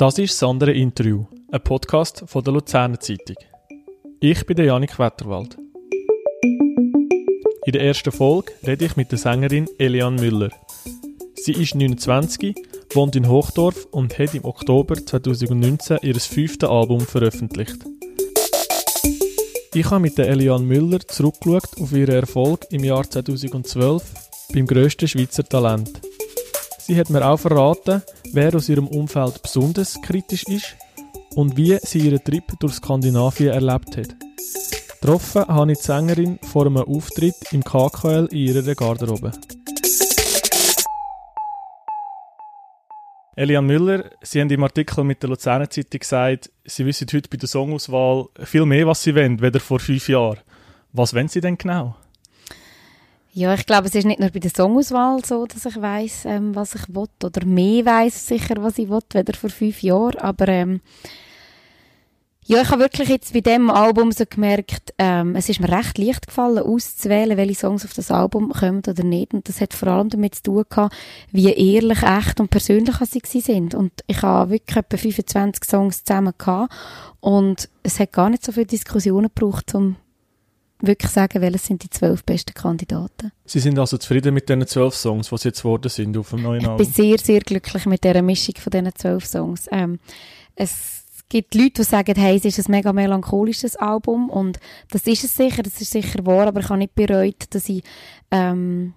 Das ist das andere Interview, ein Podcast von der Luzerner Zeitung. Ich bin der Janik Wetterwald. In der ersten Folge rede ich mit der Sängerin Elian Müller. Sie ist 29, wohnt in Hochdorf und hat im Oktober 2019 ihr fünftes Album veröffentlicht. Ich habe mit der Elian Müller zurückgeschaut auf ihren Erfolg im Jahr 2012 beim grössten Schweizer Talent. Sie hat mir auch verraten, wer aus ihrem Umfeld besonders kritisch ist und wie sie ihren Trip durch Skandinavien erlebt hat. Getroffen habe ich die Sängerin vor einem Auftritt im KKL in ihrer Garderobe. Elian Müller, Sie haben im Artikel mit der Luzerner Zeitung gesagt, Sie wissen heute bei der Songauswahl viel mehr, was Sie wollen, weder vor fünf Jahren. Was wollen Sie denn genau? Ja, ich glaube, es ist nicht nur bei der Songauswahl so, dass ich weiß, ähm, was ich will oder mehr weiß sicher, was ich will, weder vor fünf Jahren. Aber ähm, ja, ich habe wirklich jetzt bei dem Album so gemerkt, ähm, es ist mir recht leicht gefallen, auszuwählen, welche Songs auf das Album kommen oder nicht. Und das hat vor allem damit zu tun gehabt, wie ehrlich, echt und persönlich sie sind. Und ich habe wirklich etwa 25 Songs zusammen gehabt. Und es hat gar nicht so viele Diskussionen gebraucht, um wirklich sagen, welche sind die zwölf besten Kandidaten. Sie sind also zufrieden mit diesen zwölf Songs, die jetzt geworden sind auf dem neuen Album? Ich bin sehr, sehr glücklich mit dieser Mischung von diesen zwölf Songs. Ähm, es gibt Leute, die sagen, hey, es ist ein mega melancholisches Album und das ist es sicher, das ist sicher wahr, aber ich habe nicht bereut, dass ich ähm,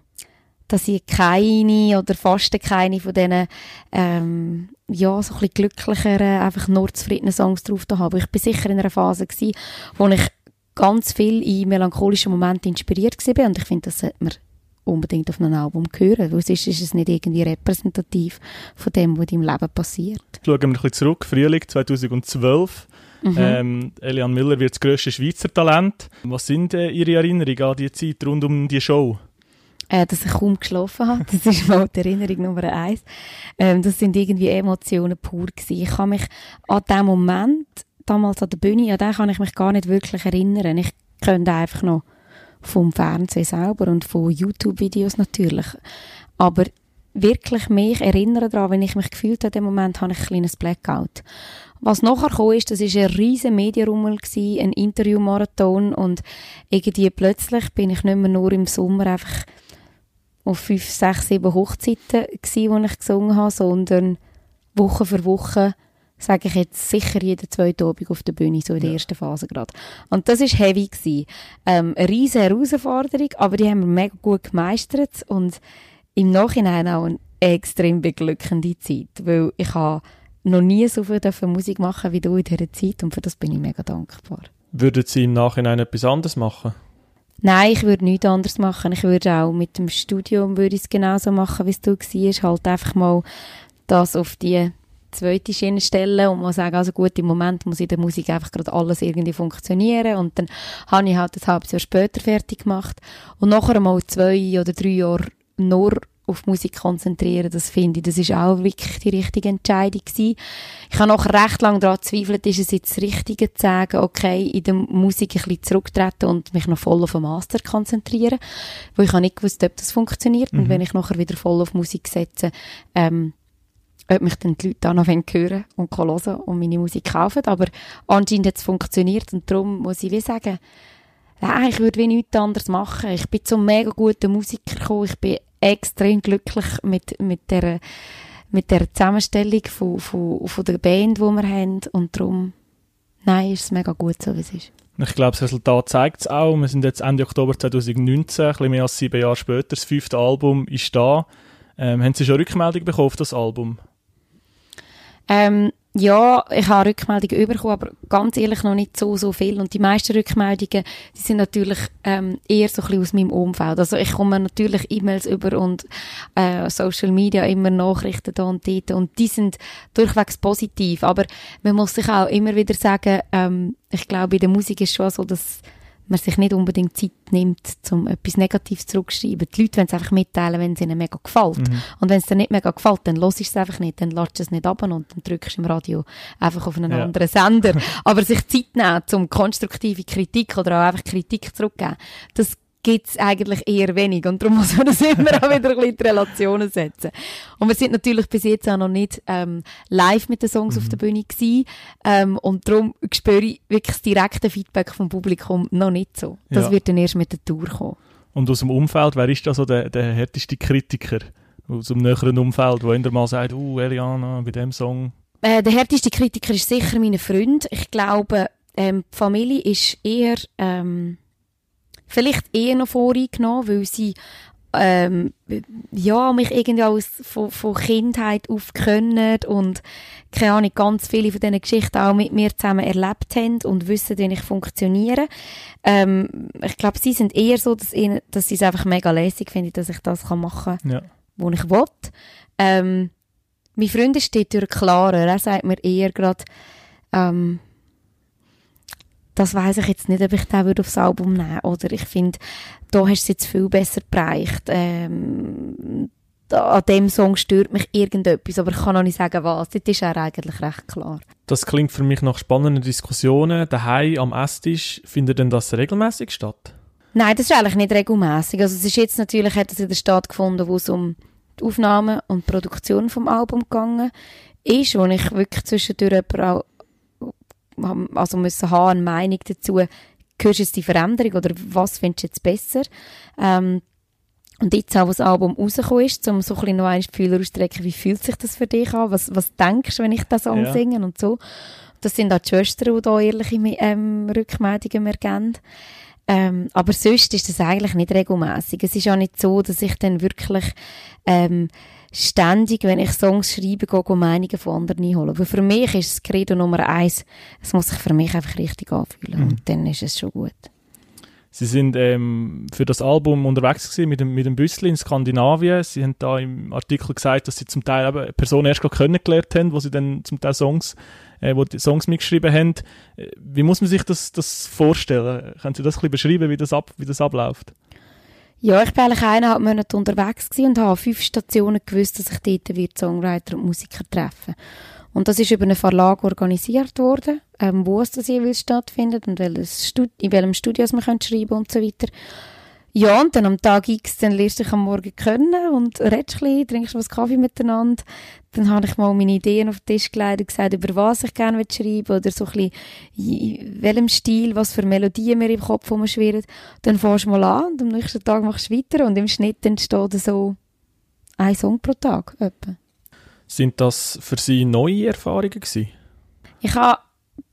dass ich keine oder fast keine von diesen ähm, ja, so ein bisschen glücklicheren, einfach nur zufriedenen Songs drauf habe. Ich bin sicher in einer Phase gewesen, wo ich ganz viel in melancholischen Momenten inspiriert war und ich finde, das sollte man unbedingt auf einem Album hören, weil sonst ist es nicht irgendwie repräsentativ von dem, was deinem Leben passiert. Schauen wir ein bisschen zurück, Frühling 2012. Mhm. Ähm, Elian Müller wird das grösste Schweizer Talent. Was sind äh, Ihre Erinnerungen an die Zeit rund um die Show? Äh, dass ich kaum geschlafen habe. Das ist mal die Erinnerung Nummer eins. Ähm, das sind irgendwie Emotionen pur gewesen. Ich kann mich an den Moment damals an der Bühne, an den kann ich mich gar nicht wirklich erinnern. Ich könnte einfach noch vom Fernsehen selber und von YouTube-Videos natürlich. Aber wirklich mich erinnern daran, wenn ich mich gefühlt habe, in dem Moment habe ich ein kleines Blackout. Was nachher kam, ist, das ist ein riesen Medienrummel ein Interviewmarathon und irgendwie plötzlich bin ich nicht mehr nur im Sommer einfach auf fünf, sechs, sieben Hochzeiten gewesen, wo ich gesungen habe, sondern Woche für Woche sage ich jetzt sicher jeden zweiten Abend auf der Bühne, so in der ja. ersten Phase gerade. Und das ist heavy gewesen. Ähm, eine riesige Herausforderung, aber die haben wir mega gut gemeistert und im Nachhinein auch eine extrem beglückende Zeit, weil ich habe noch nie so viel Musik machen wie du in dieser Zeit und für das bin ich mega dankbar. Würden Sie im Nachhinein etwas anderes machen? Nein, ich würde nichts anderes machen. Ich würde auch mit dem Studium würde ich es genauso machen, wie es du warst. Halt einfach mal das auf die zweite Schiene stellen und mal sagen, also gut, im Moment muss in der Musik einfach gerade alles irgendwie funktionieren und dann habe ich halt ein halbes Jahr später fertig gemacht und nachher mal zwei oder drei Jahre nur auf Musik konzentrieren, das finde ich, das ist auch wirklich die richtige Entscheidung gewesen. Ich habe noch recht lange daran gezweifelt, ist es jetzt das Richtige zu sagen, okay, in der Musik ein bisschen zurücktreten und mich noch voll auf den Master konzentrieren, weil ich habe nicht gewusst, ob das funktioniert mhm. und wenn ich nachher wieder voll auf Musik setze, ähm, ob mich dann die Leute auch noch hören und hören und meine Musik kaufen. Aber anscheinend hat es funktioniert und darum muss ich wie sagen, nein, ich würde wie nichts anderes machen. Ich bin zum mega guten Musiker gekommen. Ich bin extrem glücklich mit, mit der mit der Zusammenstellung von, von, von der Band, die wir haben und darum, nein, ist es mega gut, so wie es ist. Ich glaube, das Resultat zeigt es auch. Wir sind jetzt Ende Oktober 2019, ein bisschen mehr als sieben Jahre später. Das fünfte Album ist da. Ähm, haben Sie schon Rückmeldung bekommen auf das Album? Ähm, ja, ich habe Rückmeldungen bekommen, aber ganz ehrlich noch nicht so, so viel. Und die meisten Rückmeldungen, die sind natürlich ähm, eher so ein bisschen aus meinem Umfeld. Also ich komme natürlich E-Mails über und äh, Social Media immer Nachrichten da und dort und die sind durchwegs positiv. Aber man muss sich auch immer wieder sagen, ähm, ich glaube, in der Musik ist schon so, dass man sich nicht unbedingt Zeit nimmt, um etwas Negatives zurückzuschreiben. Die Leute wollen es einfach mitteilen, wenn es ihnen mega gefällt. Mhm. Und wenn es dir nicht mega gefällt, dann hörst du es einfach nicht, dann lässt du es nicht ab und dann drückst du im Radio einfach auf einen ja. anderen Sender. Aber sich Zeit nehmen, um konstruktive Kritik oder auch einfach Kritik zurückzugeben, das gibt es eigentlich eher wenig. Und darum muss man das immer auch wieder ein bisschen in Relationen setzen. Und wir sind natürlich bis jetzt auch noch nicht ähm, live mit den Songs mhm. auf der Bühne gewesen. Ähm, und darum spüre ich wirklich das direkte Feedback vom Publikum noch nicht so. Das ja. wird dann erst mit der Tour kommen. Und aus dem Umfeld, wer ist da so der, der härteste Kritiker? Aus dem näheren Umfeld, wo einer mal sagt, uh, Eliana, bei dem Song... Äh, der härteste Kritiker ist sicher meine Freund. Ich glaube, ähm, die Familie ist eher... Ähm, vielleicht eher noch voreingenommen, weil sie ähm, ja, mich irgendwie aus, von, von Kindheit auf können und keine Ahnung, ganz viele von diesen Geschichten auch mit mir zusammen erlebt haben und wissen, wie ich funktioniere. Ähm, ich glaube, sie sind eher so, dass, ihnen, dass sie es einfach mega lässig finden, dass ich das kann machen kann, ja. wo ich will. Ähm, mein Freund steht durch klarer. Er sagt mir eher gerade, ähm, das weiß ich jetzt nicht, ob ich den aufs Album nehmen Oder ich finde, da hast du es jetzt viel besser bereicht. Ähm, an dem Song stört mich irgendetwas, aber ich kann noch nicht sagen, was. Das ist auch eigentlich recht klar. Das klingt für mich nach spannenden Diskussionen. Daheim am Esstisch, findet denn das regelmäßig statt? Nein, das ist eigentlich nicht regelmäßig. Also es ist jetzt natürlich, hat es wieder stattgefunden, wo es um die Aufnahme und die Produktion vom Album gegangen ist, wo ich wirklich zwischendurch auch also müssen haben, eine Meinung dazu, hörst du jetzt die Veränderung oder was findest du jetzt besser? Ähm, und jetzt auch, als das Album rausgekommen ist, um so ein bisschen noch ein Gefühl auszustrecken, wie fühlt sich das für dich an? Was, was denkst du, wenn ich das Song ja. singe und so? Das sind auch die Schwestern, die da ehrliche ähm, Rückmeldungen mehr geben. Ähm, aber sonst ist das eigentlich nicht regelmäßig. Es ist auch nicht so, dass ich dann wirklich ähm, ständig, wenn ich Songs schreibe, gehe, gehe Meinungen von anderen einholen. Aber für mich ist das Credo Nummer eins, es muss sich für mich einfach richtig anfühlen. Mhm. Und dann ist es schon gut. Sie sind ähm, für das Album unterwegs gewesen mit dem, mit dem Büssli in Skandinavien. Sie haben da im Artikel gesagt, dass sie zum Teil eben Personen erst kennengelernt haben, wo sie dann zum Teil Songs, äh, wo die Songs mitgeschrieben haben. Äh, wie muss man sich das, das vorstellen? Können Sie das ein bisschen beschreiben, wie das, ab, wie das abläuft? Ja, ich war eigentlich eineinhalb Monate unterwegs und habe fünf Stationen gewusst, dass ich dort wird Songwriter und Musiker treffen Und das ist über einen Verlag organisiert worden, ähm, wo es das jeweils stattfindet und welches Stud in welchem Studio man schreiben und so weiter. Ja, und dann am Tag X, dann lernst du dich am Morgen kennen und redest ein bisschen, trinkst was Kaffee miteinander. Dann habe ich mal meine Ideen auf den Tisch gelegt und gesagt, über was ich gerne schreiben oder so ein bisschen, in welchem Stil, was für Melodien mir im Kopf rumschwirren. Dann fährst du mal an und am nächsten Tag machst du weiter und im Schnitt entsteht so ein Song pro Tag. Etwa. Sind das für Sie neue Erfahrungen gewesen? Ich habe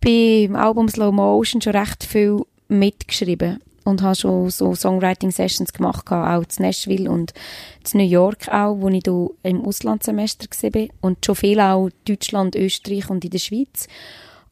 beim Album Slow Motion schon recht viel mitgeschrieben und habe schon so Songwriting-Sessions gemacht, auch in Nashville und in New York auch, wo ich im Auslandssemester war und schon viel auch in Deutschland, Österreich und in der Schweiz.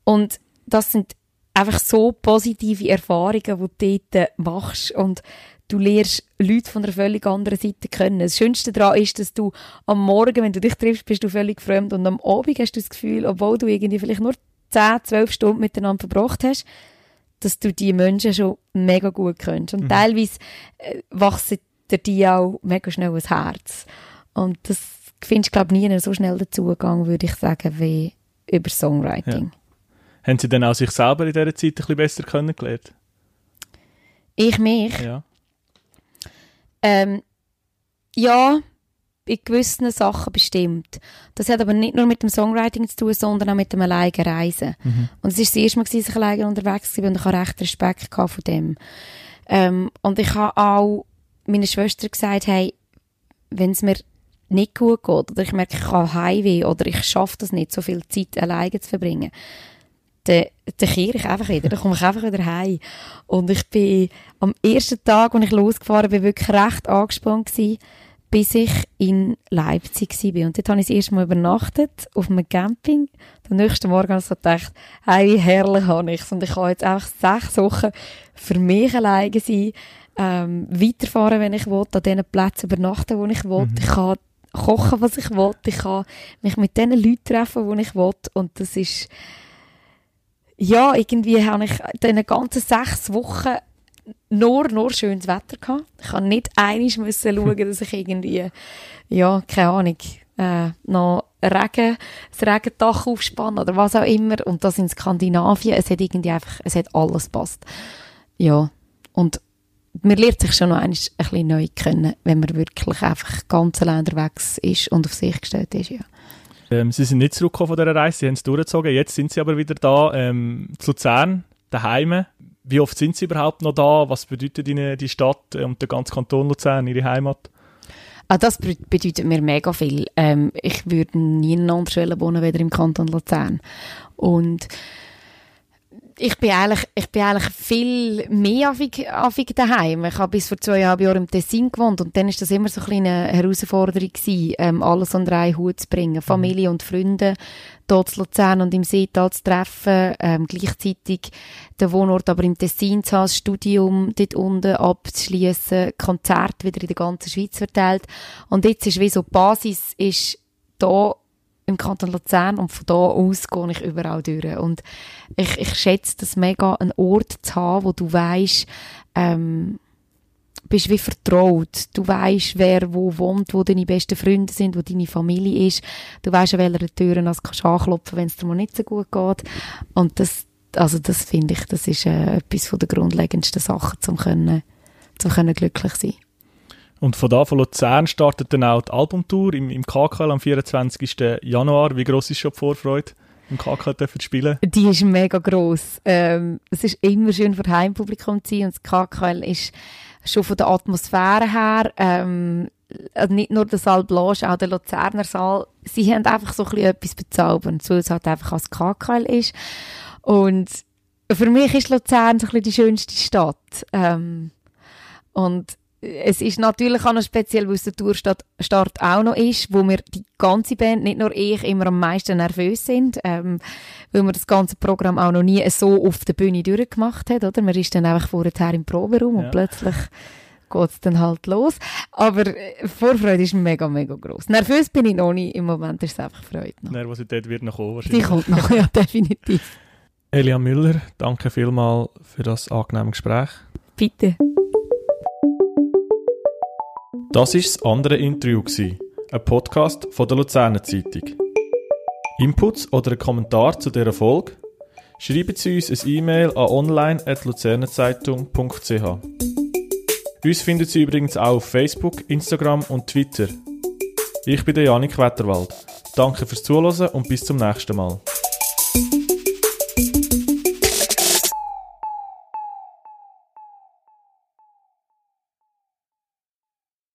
Und das sind einfach so positive Erfahrungen, die du dort machst und du lernst Leute von einer völlig anderen Seite kennen. Das Schönste daran ist, dass du am Morgen, wenn du dich triffst, bist du völlig fremd und am Abend hast du das Gefühl, obwohl du irgendwie vielleicht nur 10, 12 Stunden miteinander verbracht hast, dass du die Menschen schon mega gut kennst. Und mhm. teilweise äh, wachsen dir auch mega schnell ein Herz. Und das findest du, glaube ich, nie so schnell den Zugang, würde ich sagen, wie über Songwriting. Ja. Haben Sie denn auch sich selber in dieser Zeit ein bisschen besser kennengelernt? Ich mich? Ja. Ähm, ja, in gewissen Sachen bestimmt. Das hat aber nicht nur mit dem Songwriting zu tun, sondern auch mit dem alleine Reisen. Mhm. Und es ist das erste Mal, dass ich alleine unterwegs war und ich hatte recht Respekt von dem. Ähm, und ich habe auch meiner Schwester gesagt, hey, wenn es mir nicht gut geht oder ich merke, ich habe Heimweh oder ich schaffe das nicht, so viel Zeit alleine zu verbringen, dann, dann kehre ich einfach wieder, dann komme ich einfach wieder heim. Und ich bin am ersten Tag, als ich losgefahren bin, wirklich recht angespannt gewesen, bis ich in Leipzig war. Und dort habe ich das erste Mal übernachtet, auf einem Camping. Am nächsten Morgen habe ich so gedacht, hey, wie herrlich habe ich es. Und ich kann jetzt einfach sechs Wochen für mich alleine sein, ähm, weiterfahren, wenn ich will, an den Plätzen übernachten, wo ich will. Mhm. Ich kann kochen, was ich will. Ich kann mich mit den Leuten treffen, wo ich will. Und das ist, ja, irgendwie habe ich in den ganzen sechs Wochen nur, nur schönes Wetter gehabt. Ich musste nicht einig müssen schauen, dass ich irgendwie, ja, keine Ahnung, äh, noch Regen, das Regendach aufspannen oder was auch immer. Und das in Skandinavien, es hat irgendwie einfach, es hat alles passt. Ja. Und man lernt sich schon noch ein bisschen neu kennen, wenn man wirklich einfach ganz allein unterwegs ist und auf sich gestellt ist, ja. Ähm, sie sind nicht zurückgekommen von dieser Reise, sie haben es durchgezogen. Jetzt sind sie aber wieder da, ähm, zu Luzern, daheim. Wie oft sind sie überhaupt noch da? Was bedeutet ihnen die Stadt und der ganze Kanton Luzern, ihre Heimat? Ah, das bedeutet mir mega viel. Ähm, ich würde nie in einer anderen wohnen, weder im Kanton Luzern. Und ich bin eigentlich, ich bin eigentlich viel mehr affig, daheim. Ich habe bis vor zweieinhalb Jahren im Tessin gewohnt und dann ist das immer so ein eine Herausforderung gewesen, ähm, alles unter einen Hut zu bringen. Familie und Freunde dort zu Luzern und im Seetal zu treffen, ähm, gleichzeitig den Wohnort aber im Tessin zu haben, das Studium dort unten abzuschließen, Konzert wieder in der ganzen Schweiz verteilt. Und jetzt ist wie so die Basis ist da im Kanton Luzern und von da aus gehe ich überall durch. Und ich, ich schätze das mega, einen Ort zu haben, wo du weißt, ähm, bist wie vertraut. Du weißt, wer wo wohnt, wo deine besten Freunde sind, wo deine Familie ist. Du weißt, an welcher Tür du kannst anklopfen, wenn es dir mal nicht so gut geht. Und das, also das finde ich, das ist äh, etwas von der grundlegendsten Sachen, zum können, zum können glücklich sein. Und von da von Luzern startet dann auch die Albumtour im, im KKL am 24. Januar. Wie groß ist schon die Vorfreude? im KKL zu spielen? Die ist mega gross. Ähm, es ist immer schön für Heimpublikum zu sein und das KKL ist schon von der Atmosphäre her ähm, also nicht nur der Saal Blanche, auch der Luzerner Saal, sie haben einfach so ein etwas bezaubern, weil es halt einfach als KKL ist. Und für mich ist Luzern so ein bisschen die schönste Stadt. Ähm, und es ist natürlich auch noch speziell, weil es der Tourstart auch noch ist, wo wir die ganze Band, nicht nur ich, immer am meisten nervös sind, ähm, weil man das ganze Programm auch noch nie so auf der Bühne durchgemacht hat, oder? Man ist dann einfach vorher im Proberaum ja. und plötzlich geht es dann halt los. Aber äh, Vorfreude ist mega, mega groß. Nervös bin ich noch nicht, im Moment ist es einfach Freude. Noch. Nervosität wird noch kommen wahrscheinlich. Die kommt noch, ja, definitiv. Elia Müller, danke vielmals für das angenehme Gespräch. Bitte. Das war das andere Interview, ein Podcast von der Luzerner Zeitung. Inputs oder ein Kommentar zu dieser Folge? Schreiben Sie uns ein E-Mail an online.luzernerzeitung.ch. Uns finden Sie übrigens auch auf Facebook, Instagram und Twitter. Ich bin der Janik Wetterwald. Danke fürs Zuhören und bis zum nächsten Mal.